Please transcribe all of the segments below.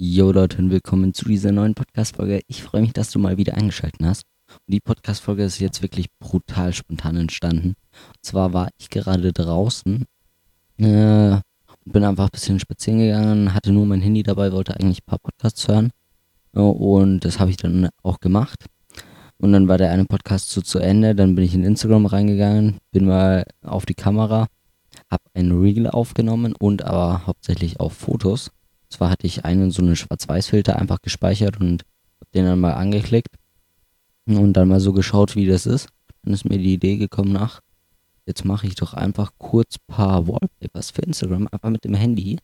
Jo Leute und willkommen zu dieser neuen Podcast-Folge. Ich freue mich, dass du mal wieder eingeschaltet hast. Und die Podcast-Folge ist jetzt wirklich brutal spontan entstanden. Und zwar war ich gerade draußen äh, und bin einfach ein bisschen spazieren gegangen, hatte nur mein Handy dabei, wollte eigentlich ein paar Podcasts hören. Und das habe ich dann auch gemacht. Und dann war der eine Podcast so zu Ende, dann bin ich in Instagram reingegangen, bin mal auf die Kamera, habe ein Reel aufgenommen und aber hauptsächlich auch Fotos. Zwar hatte ich einen so einen Schwarz-Weiß-Filter einfach gespeichert und habe den dann mal angeklickt und dann mal so geschaut, wie das ist. Dann ist mir die Idee gekommen, nach, jetzt mache ich doch einfach kurz paar Wallpapers für Instagram, einfach mit dem Handy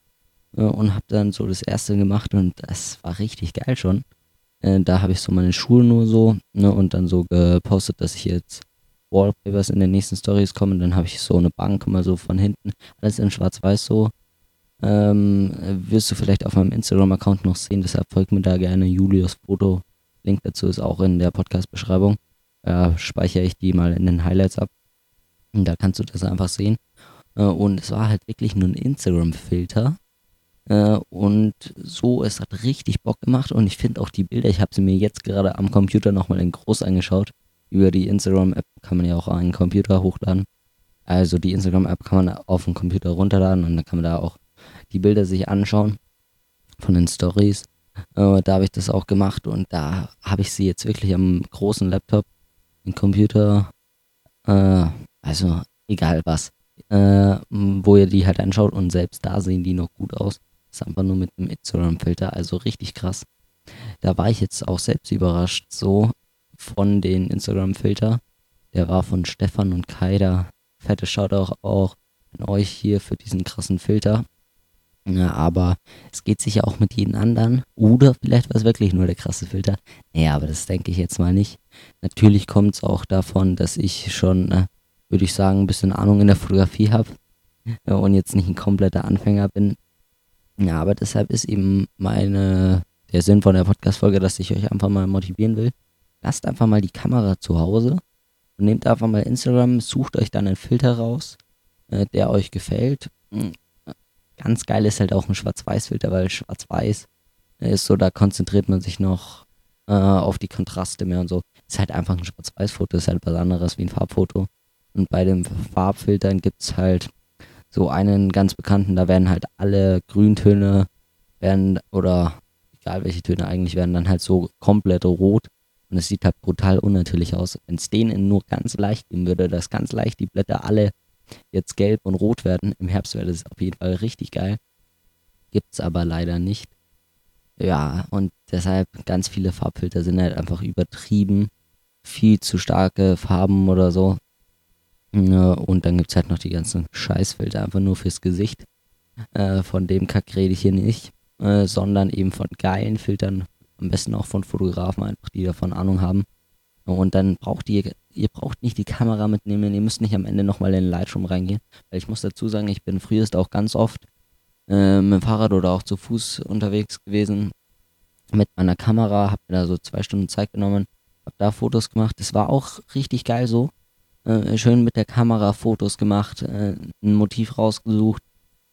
äh, und habe dann so das erste gemacht und das war richtig geil schon. Äh, da habe ich so meine Schuhe nur so ne, und dann so gepostet, dass ich jetzt Wallpapers in den nächsten Stories kommen. Dann habe ich so eine Bank mal so von hinten, alles in schwarz-weiß so ähm, wirst du vielleicht auf meinem Instagram-Account noch sehen. Deshalb folgt mir da gerne Julius Foto. Link dazu ist auch in der Podcast-Beschreibung. Da speichere ich die mal in den Highlights ab. Und da kannst du das einfach sehen. Äh, und es war halt wirklich nur ein Instagram-Filter. Äh, und so, es hat richtig Bock gemacht. Und ich finde auch die Bilder, ich habe sie mir jetzt gerade am Computer nochmal in groß angeschaut. Über die Instagram-App kann man ja auch einen Computer hochladen. Also die Instagram-App kann man auf dem Computer runterladen und dann kann man da auch die Bilder sich anschauen von den Stories. Äh, da habe ich das auch gemacht und da habe ich sie jetzt wirklich am großen Laptop, im Computer, äh, also egal was, äh, wo ihr die halt anschaut und selbst da sehen die noch gut aus. Das ist einfach nur mit einem Instagram-Filter, also richtig krass. Da war ich jetzt auch selbst überrascht, so von den Instagram-Filter. Der war von Stefan und Kai, da fette Shoutout auch an euch hier für diesen krassen Filter. Ja, aber es geht sicher auch mit jedem anderen. Oder vielleicht war es wirklich nur der krasse Filter. Naja, aber das denke ich jetzt mal nicht. Natürlich kommt es auch davon, dass ich schon, äh, würde ich sagen, ein bisschen Ahnung in der Fotografie habe. Äh, und jetzt nicht ein kompletter Anfänger bin. Ja, aber deshalb ist eben meine, der Sinn von der Podcast-Folge, dass ich euch einfach mal motivieren will. Lasst einfach mal die Kamera zu Hause und nehmt einfach mal Instagram, sucht euch dann einen Filter raus, der euch gefällt Ganz geil ist halt auch ein Schwarz-Weiß-Filter, weil Schwarz-Weiß ist so, da konzentriert man sich noch äh, auf die Kontraste mehr und so. Ist halt einfach ein Schwarz-Weiß-Foto, ist halt was anderes wie ein Farbfoto. Und bei den Farbfiltern gibt es halt so einen ganz bekannten, da werden halt alle Grüntöne werden, oder egal welche Töne eigentlich werden, dann halt so komplett rot. Und es sieht halt brutal unnatürlich aus. Wenn es denen nur ganz leicht gehen würde, dass ganz leicht die Blätter alle jetzt gelb und rot werden. Im Herbst wäre das auf jeden Fall richtig geil. Gibt es aber leider nicht. Ja, und deshalb ganz viele Farbfilter sind halt einfach übertrieben. Viel zu starke Farben oder so. Und dann gibt es halt noch die ganzen Scheißfilter einfach nur fürs Gesicht. Äh, von dem Kack rede ich hier nicht, äh, sondern eben von geilen Filtern. Am besten auch von Fotografen, einfach die davon Ahnung haben. Und dann braucht ihr, ihr braucht nicht die Kamera mitnehmen, ihr müsst nicht am Ende nochmal in den Lightroom reingehen. Weil ich muss dazu sagen, ich bin früher auch ganz oft äh, mit dem Fahrrad oder auch zu Fuß unterwegs gewesen mit meiner Kamera, hab mir da so zwei Stunden Zeit genommen, hab da Fotos gemacht. Das war auch richtig geil so. Äh, schön mit der Kamera Fotos gemacht, äh, ein Motiv rausgesucht,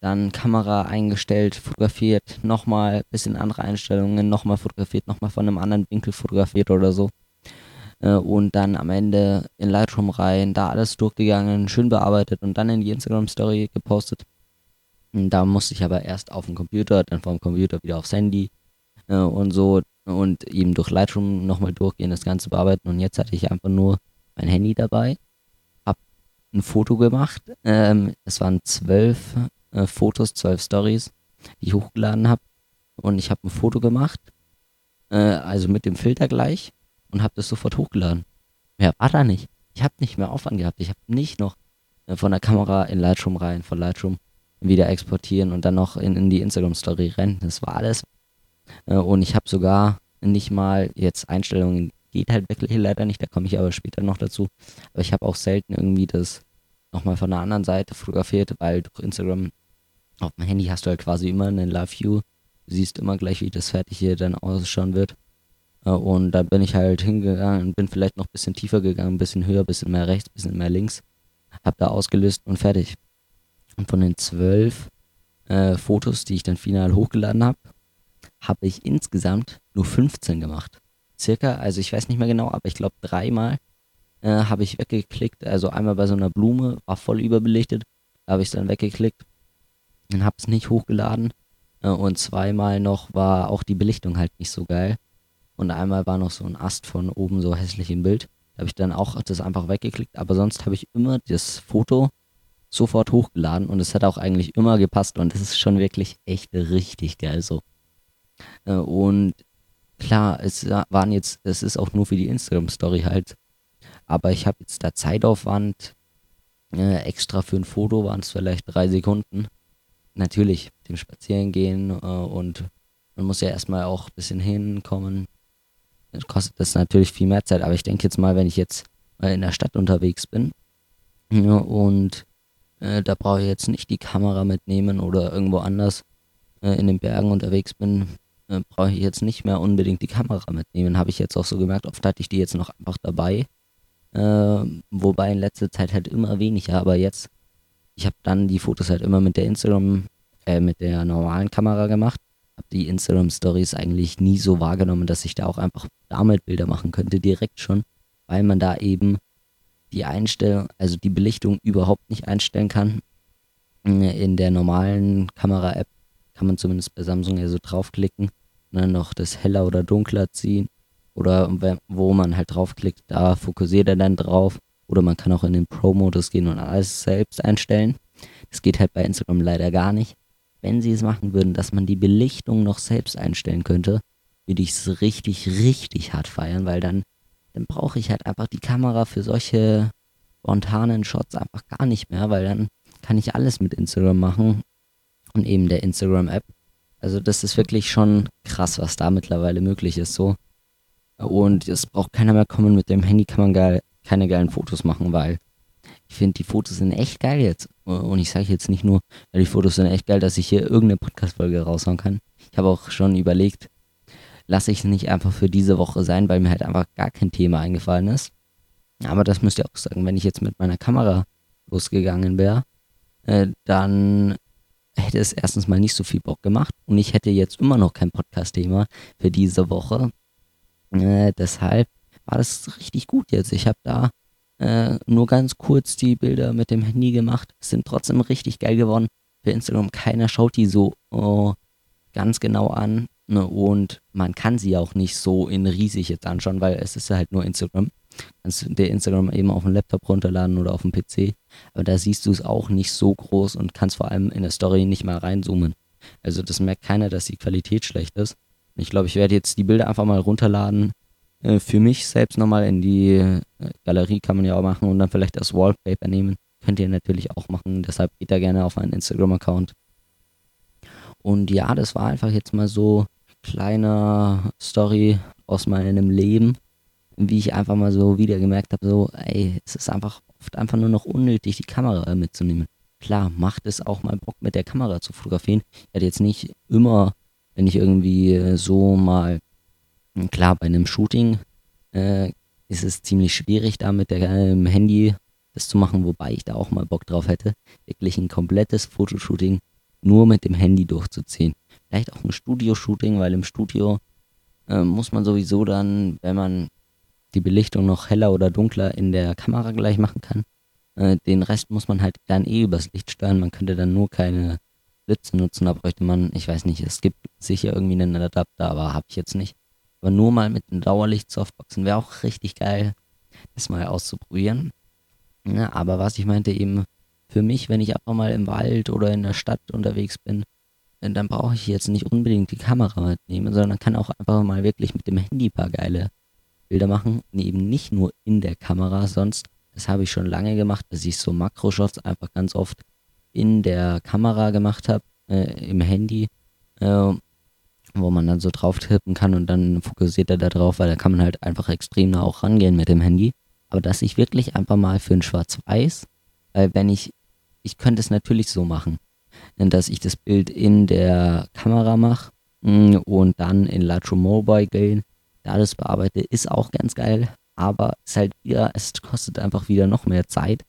dann Kamera eingestellt, fotografiert, nochmal bisschen andere Einstellungen, nochmal fotografiert, nochmal von einem anderen Winkel fotografiert oder so äh, und dann am Ende in Lightroom rein, da alles durchgegangen, schön bearbeitet und dann in die Instagram Story gepostet. Da musste ich aber erst auf den Computer, dann vom Computer wieder aufs Handy äh, und so und eben durch Lightroom nochmal durchgehen, das Ganze bearbeiten. Und jetzt hatte ich einfach nur mein Handy dabei, hab ein Foto gemacht. Ähm, es waren zwölf äh, Fotos, zwölf Stories, die ich hochgeladen habe. Und ich habe ein Foto gemacht, äh, also mit dem Filter gleich und habe das sofort hochgeladen. Mehr war da nicht. Ich habe nicht mehr Aufwand gehabt. Ich habe nicht noch äh, von der Kamera in Lightroom rein, von Lightroom wieder exportieren und dann noch in, in die Instagram-Story rennen. Das war alles. Äh, und ich habe sogar nicht mal jetzt Einstellungen, geht halt wirklich leider nicht, da komme ich aber später noch dazu. Aber ich habe auch selten irgendwie das nochmal von der anderen Seite fotografiert, weil durch Instagram auf dem Handy hast du halt quasi immer einen Live-View. Du siehst immer gleich, wie das fertig hier dann ausschauen wird. Äh, und da bin ich halt hingegangen bin vielleicht noch ein bisschen tiefer gegangen, ein bisschen höher, ein bisschen mehr rechts, ein bisschen mehr links. Hab da ausgelöst und fertig. Und von den zwölf äh, Fotos, die ich dann final hochgeladen habe, habe ich insgesamt nur 15 gemacht. Circa, also ich weiß nicht mehr genau, aber ich glaube dreimal äh, habe ich weggeklickt. Also einmal bei so einer Blume, war voll überbelichtet, habe ich es dann weggeklickt und habe es nicht hochgeladen. Äh, und zweimal noch war auch die Belichtung halt nicht so geil. Und einmal war noch so ein Ast von oben so hässlich im Bild. Da habe ich dann auch das einfach weggeklickt. Aber sonst habe ich immer das Foto sofort hochgeladen und es hat auch eigentlich immer gepasst und es ist schon wirklich echt richtig geil so. Äh, und klar, es waren jetzt, es ist auch nur für die Instagram-Story halt, aber ich habe jetzt da Zeitaufwand, äh, extra für ein Foto waren es vielleicht drei Sekunden. Natürlich, dem Spazierengehen äh, und man muss ja erstmal auch ein bisschen hinkommen. Kostet das natürlich viel mehr Zeit, aber ich denke jetzt mal, wenn ich jetzt mal in der Stadt unterwegs bin ja, und äh, da brauche ich jetzt nicht die Kamera mitnehmen oder irgendwo anders äh, in den Bergen unterwegs bin, äh, brauche ich jetzt nicht mehr unbedingt die Kamera mitnehmen. Habe ich jetzt auch so gemerkt. Oft hatte ich die jetzt noch einfach dabei. Äh, wobei in letzter Zeit halt immer weniger, aber jetzt, ich habe dann die Fotos halt immer mit der Instagram, äh, mit der normalen Kamera gemacht. Habe die Instagram Stories eigentlich nie so wahrgenommen, dass ich da auch einfach damit Bilder machen könnte, direkt schon, weil man da eben die Einstellung, also die Belichtung überhaupt nicht einstellen kann. In der normalen Kamera-App kann man zumindest bei Samsung ja so draufklicken und dann noch das heller oder dunkler ziehen. Oder wo man halt draufklickt, da fokussiert er dann drauf. Oder man kann auch in den Pro-Modus gehen und alles selbst einstellen. Das geht halt bei Instagram leider gar nicht. Wenn sie es machen würden, dass man die Belichtung noch selbst einstellen könnte, würde ich es richtig, richtig hart feiern, weil dann dann brauche ich halt einfach die Kamera für solche spontanen Shots einfach gar nicht mehr, weil dann kann ich alles mit Instagram machen und eben der Instagram-App. Also das ist wirklich schon krass, was da mittlerweile möglich ist so. Und es braucht keiner mehr kommen, mit dem Handy kann man geil, keine geilen Fotos machen, weil ich finde, die Fotos sind echt geil jetzt. Und ich sage jetzt nicht nur, ja, die Fotos sind echt geil, dass ich hier irgendeine Podcast-Folge raushauen kann. Ich habe auch schon überlegt, lasse ich es nicht einfach für diese Woche sein, weil mir halt einfach gar kein Thema eingefallen ist. Aber das müsst ihr auch sagen, wenn ich jetzt mit meiner Kamera losgegangen wäre, äh, dann hätte es erstens mal nicht so viel Bock gemacht und ich hätte jetzt immer noch kein Podcast-Thema für diese Woche. Äh, deshalb war das richtig gut jetzt. Ich habe da äh, nur ganz kurz die Bilder mit dem Handy gemacht, sind trotzdem richtig geil geworden. Für Instagram keiner schaut die so oh, ganz genau an. Ne, und man kann sie auch nicht so in riesig jetzt anschauen, weil es ist halt nur Instagram. Kannst dir Instagram eben auf dem Laptop runterladen oder auf dem PC. Aber da siehst du es auch nicht so groß und kannst vor allem in der Story nicht mal reinzoomen. Also das merkt keiner, dass die Qualität schlecht ist. Ich glaube, ich werde jetzt die Bilder einfach mal runterladen. Äh, für mich selbst nochmal in die äh, Galerie kann man ja auch machen und dann vielleicht das Wallpaper nehmen. Könnt ihr natürlich auch machen. Deshalb geht da gerne auf meinen Instagram-Account. Und ja, das war einfach jetzt mal so kleiner Story aus meinem Leben, wie ich einfach mal so wieder gemerkt habe, so, ey, es ist einfach oft einfach nur noch unnötig, die Kamera mitzunehmen. Klar, macht es auch mal Bock, mit der Kamera zu fotografieren. Ich hatte jetzt nicht immer, wenn ich irgendwie so mal, klar, bei einem Shooting äh, ist es ziemlich schwierig, da mit dem äh, Handy das zu machen, wobei ich da auch mal Bock drauf hätte, wirklich ein komplettes Fotoshooting nur mit dem Handy durchzuziehen vielleicht auch ein Studio-Shooting, weil im Studio äh, muss man sowieso dann, wenn man die Belichtung noch heller oder dunkler in der Kamera gleich machen kann, äh, den Rest muss man halt dann eh übers Licht steuern. Man könnte dann nur keine Blitze nutzen, da bräuchte man, ich weiß nicht, es gibt sicher irgendwie einen Adapter, aber habe ich jetzt nicht. Aber nur mal mit einem Dauerlicht-Softboxen wäre auch richtig geil, das mal auszuprobieren. Ja, aber was ich meinte eben, für mich, wenn ich einfach mal im Wald oder in der Stadt unterwegs bin, dann brauche ich jetzt nicht unbedingt die Kamera mitnehmen, sondern kann auch einfach mal wirklich mit dem Handy paar geile Bilder machen. Und eben nicht nur in der Kamera, sonst, das habe ich schon lange gemacht, dass ich so Makroshots einfach ganz oft in der Kamera gemacht habe, äh, im Handy, äh, wo man dann so drauf tippen kann und dann fokussiert er da drauf, weil da kann man halt einfach extrem nah auch rangehen mit dem Handy. Aber dass ich wirklich einfach mal für ein Schwarz-Weiß, weil wenn ich, ich könnte es natürlich so machen dass ich das Bild in der Kamera mache mm, und dann in Lightroom Mobile gehen, da das bearbeite, ist auch ganz geil, aber es halt wieder, es kostet einfach wieder noch mehr Zeit,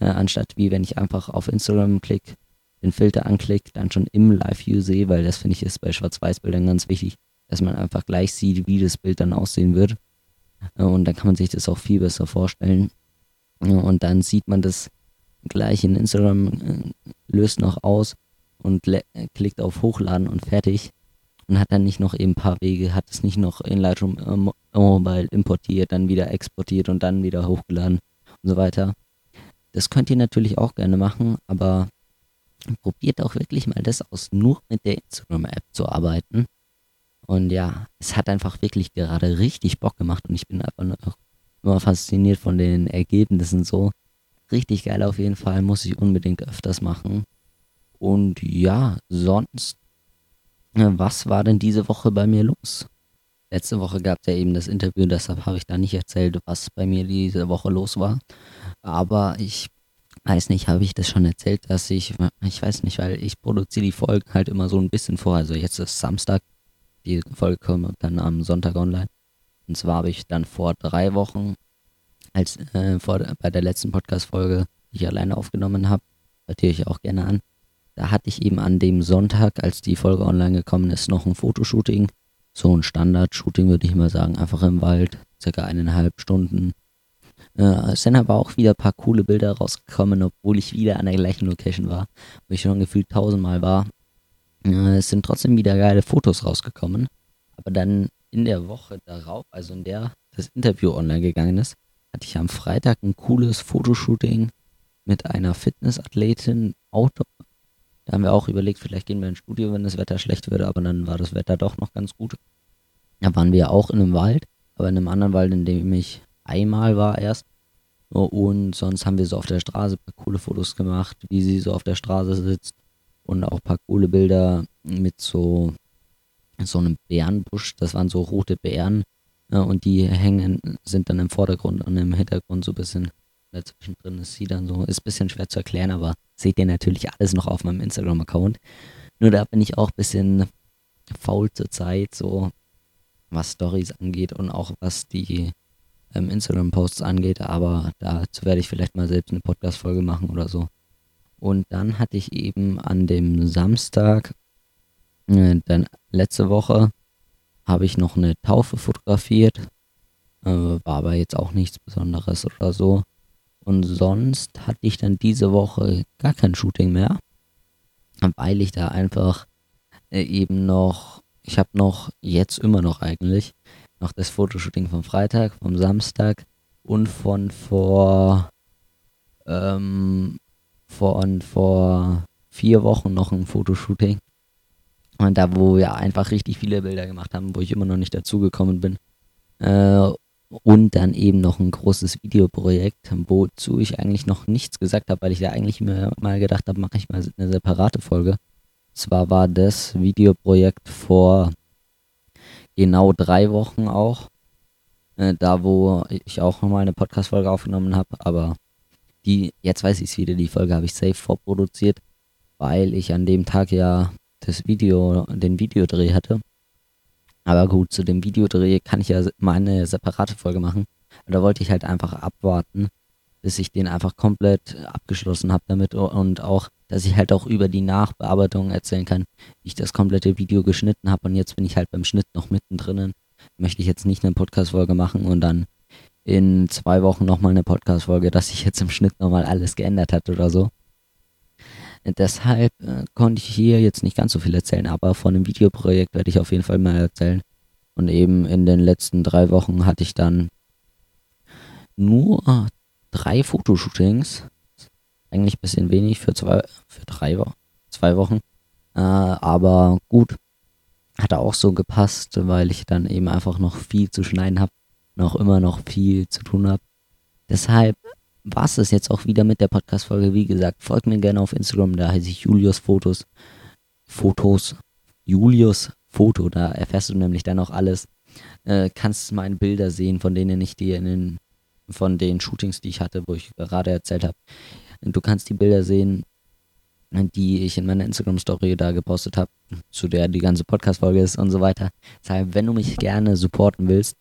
äh, anstatt wie wenn ich einfach auf Instagram klicke den Filter anklickt, dann schon im Live-View sehe, weil das finde ich ist bei Schwarz-Weiß-Bildern ganz wichtig, dass man einfach gleich sieht, wie das Bild dann aussehen wird. Äh, und dann kann man sich das auch viel besser vorstellen. Und dann sieht man das gleich in Instagram, äh, löst noch aus und klickt auf Hochladen und fertig. Und hat dann nicht noch eben ein paar Wege, hat es nicht noch in Lightroom äh, Mobile importiert, dann wieder exportiert und dann wieder hochgeladen und so weiter. Das könnt ihr natürlich auch gerne machen, aber probiert auch wirklich mal das aus, nur mit der Instagram-App zu arbeiten. Und ja, es hat einfach wirklich gerade richtig Bock gemacht und ich bin einfach noch immer fasziniert von den Ergebnissen so. Richtig geil auf jeden Fall, muss ich unbedingt öfters machen. Und ja, sonst, was war denn diese Woche bei mir los? Letzte Woche gab es ja eben das Interview, deshalb habe ich da nicht erzählt, was bei mir diese Woche los war. Aber ich weiß nicht, habe ich das schon erzählt, dass ich, ich weiß nicht, weil ich produziere die Folgen halt immer so ein bisschen vor. Also jetzt ist Samstag, die Folge kommt dann am Sonntag online. Und zwar habe ich dann vor drei Wochen, als äh, vor, bei der letzten Podcast-Folge, die ich alleine aufgenommen habe, notiere ich auch gerne an, da hatte ich eben an dem Sonntag, als die Folge online gekommen ist, noch ein Fotoshooting. So ein Standard-Shooting würde ich mal sagen, einfach im Wald, circa eineinhalb Stunden äh, es sind aber auch wieder ein paar coole Bilder rausgekommen, obwohl ich wieder an der gleichen Location war, wo ich schon gefühlt tausendmal war. Äh, es sind trotzdem wieder geile Fotos rausgekommen. Aber dann in der Woche darauf, also in der das Interview online gegangen ist, hatte ich am Freitag ein cooles Fotoshooting mit einer Fitnessathletin Auto. Da haben wir auch überlegt, vielleicht gehen wir ins Studio, wenn das Wetter schlecht würde, aber dann war das Wetter doch noch ganz gut. Da waren wir auch in einem Wald, aber in einem anderen Wald, in dem ich einmal war erst. Und sonst haben wir so auf der Straße ein paar coole Fotos gemacht, wie sie so auf der Straße sitzt. Und auch ein paar coole Bilder mit so, so einem Bärenbusch. Das waren so rote Bären. Und die hängen, sind dann im Vordergrund und im Hintergrund so ein bisschen dazwischen drin ist sie dann so. Ist ein bisschen schwer zu erklären, aber seht ihr natürlich alles noch auf meinem Instagram-Account. Nur da bin ich auch ein bisschen faul zur Zeit, so was Stories angeht und auch was die Instagram-Posts angeht, aber dazu werde ich vielleicht mal selbst eine Podcast-Folge machen oder so. Und dann hatte ich eben an dem Samstag, äh, dann letzte Woche, habe ich noch eine Taufe fotografiert. Äh, war aber jetzt auch nichts Besonderes oder so. Und sonst hatte ich dann diese Woche gar kein Shooting mehr, weil ich da einfach äh, eben noch, ich habe noch, jetzt immer noch eigentlich, noch das Fotoshooting vom Freitag, vom Samstag und von vor, ähm, von vor vier Wochen noch ein Fotoshooting. Und da, wo wir einfach richtig viele Bilder gemacht haben, wo ich immer noch nicht dazugekommen bin. Äh, und dann eben noch ein großes Videoprojekt, wozu ich eigentlich noch nichts gesagt habe, weil ich ja eigentlich mir mal gedacht habe, mache ich mal eine separate Folge. Zwar war das Videoprojekt vor genau drei Wochen auch. Äh, da, wo ich auch nochmal eine Podcast-Folge aufgenommen habe, aber die, jetzt weiß ich es wieder, die Folge habe ich safe vorproduziert, weil ich an dem Tag ja das Video, den Videodreh hatte. Aber gut, zu dem Videodreh kann ich ja mal eine separate Folge machen. Da wollte ich halt einfach abwarten, bis ich den einfach komplett abgeschlossen habe damit und auch, dass ich halt auch über die Nachbearbeitung erzählen kann, wie ich das komplette Video geschnitten habe und jetzt bin ich halt beim Schnitt noch mittendrin. Möchte ich jetzt nicht eine Podcast-Folge machen und dann in zwei Wochen nochmal eine Podcast-Folge, dass sich jetzt im Schnitt nochmal alles geändert hat oder so. Deshalb äh, konnte ich hier jetzt nicht ganz so viel erzählen, aber von dem Videoprojekt werde ich auf jeden Fall mal erzählen. Und eben in den letzten drei Wochen hatte ich dann nur drei Fotoshootings. Eigentlich ein bisschen wenig für zwei, für drei Wochen, zwei Wochen. Äh, aber gut, hat auch so gepasst, weil ich dann eben einfach noch viel zu schneiden habe, noch immer noch viel zu tun habe. Deshalb war es das jetzt auch wieder mit der Podcast-Folge. Wie gesagt, folgt mir gerne auf Instagram, da heiße ich Julius Fotos. Fotos. Julius Foto, da erfährst du nämlich dann auch alles. Äh, kannst meine Bilder sehen, von denen ich dir in den von den Shootings, die ich hatte, wo ich gerade erzählt habe. Du kannst die Bilder sehen, die ich in meiner Instagram-Story da gepostet habe, zu der die ganze Podcast-Folge ist und so weiter. Deshalb, wenn du mich gerne supporten willst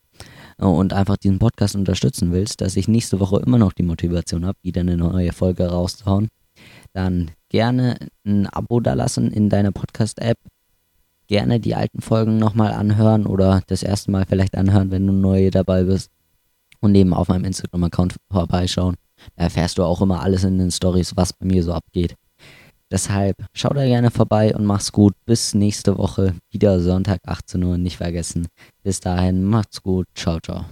und einfach diesen Podcast unterstützen willst, dass ich nächste Woche immer noch die Motivation habe, wieder eine neue Folge rauszuhauen, dann gerne ein Abo dalassen in deiner Podcast-App. Gerne die alten Folgen nochmal anhören oder das erste Mal vielleicht anhören, wenn du neu dabei bist. Und eben auf meinem Instagram-Account vorbeischauen. Da erfährst du auch immer alles in den Stories, was bei mir so abgeht. Deshalb schau da gerne vorbei und mach's gut. Bis nächste Woche. Wieder Sonntag 18 Uhr. Nicht vergessen. Bis dahin, macht's gut. Ciao, ciao.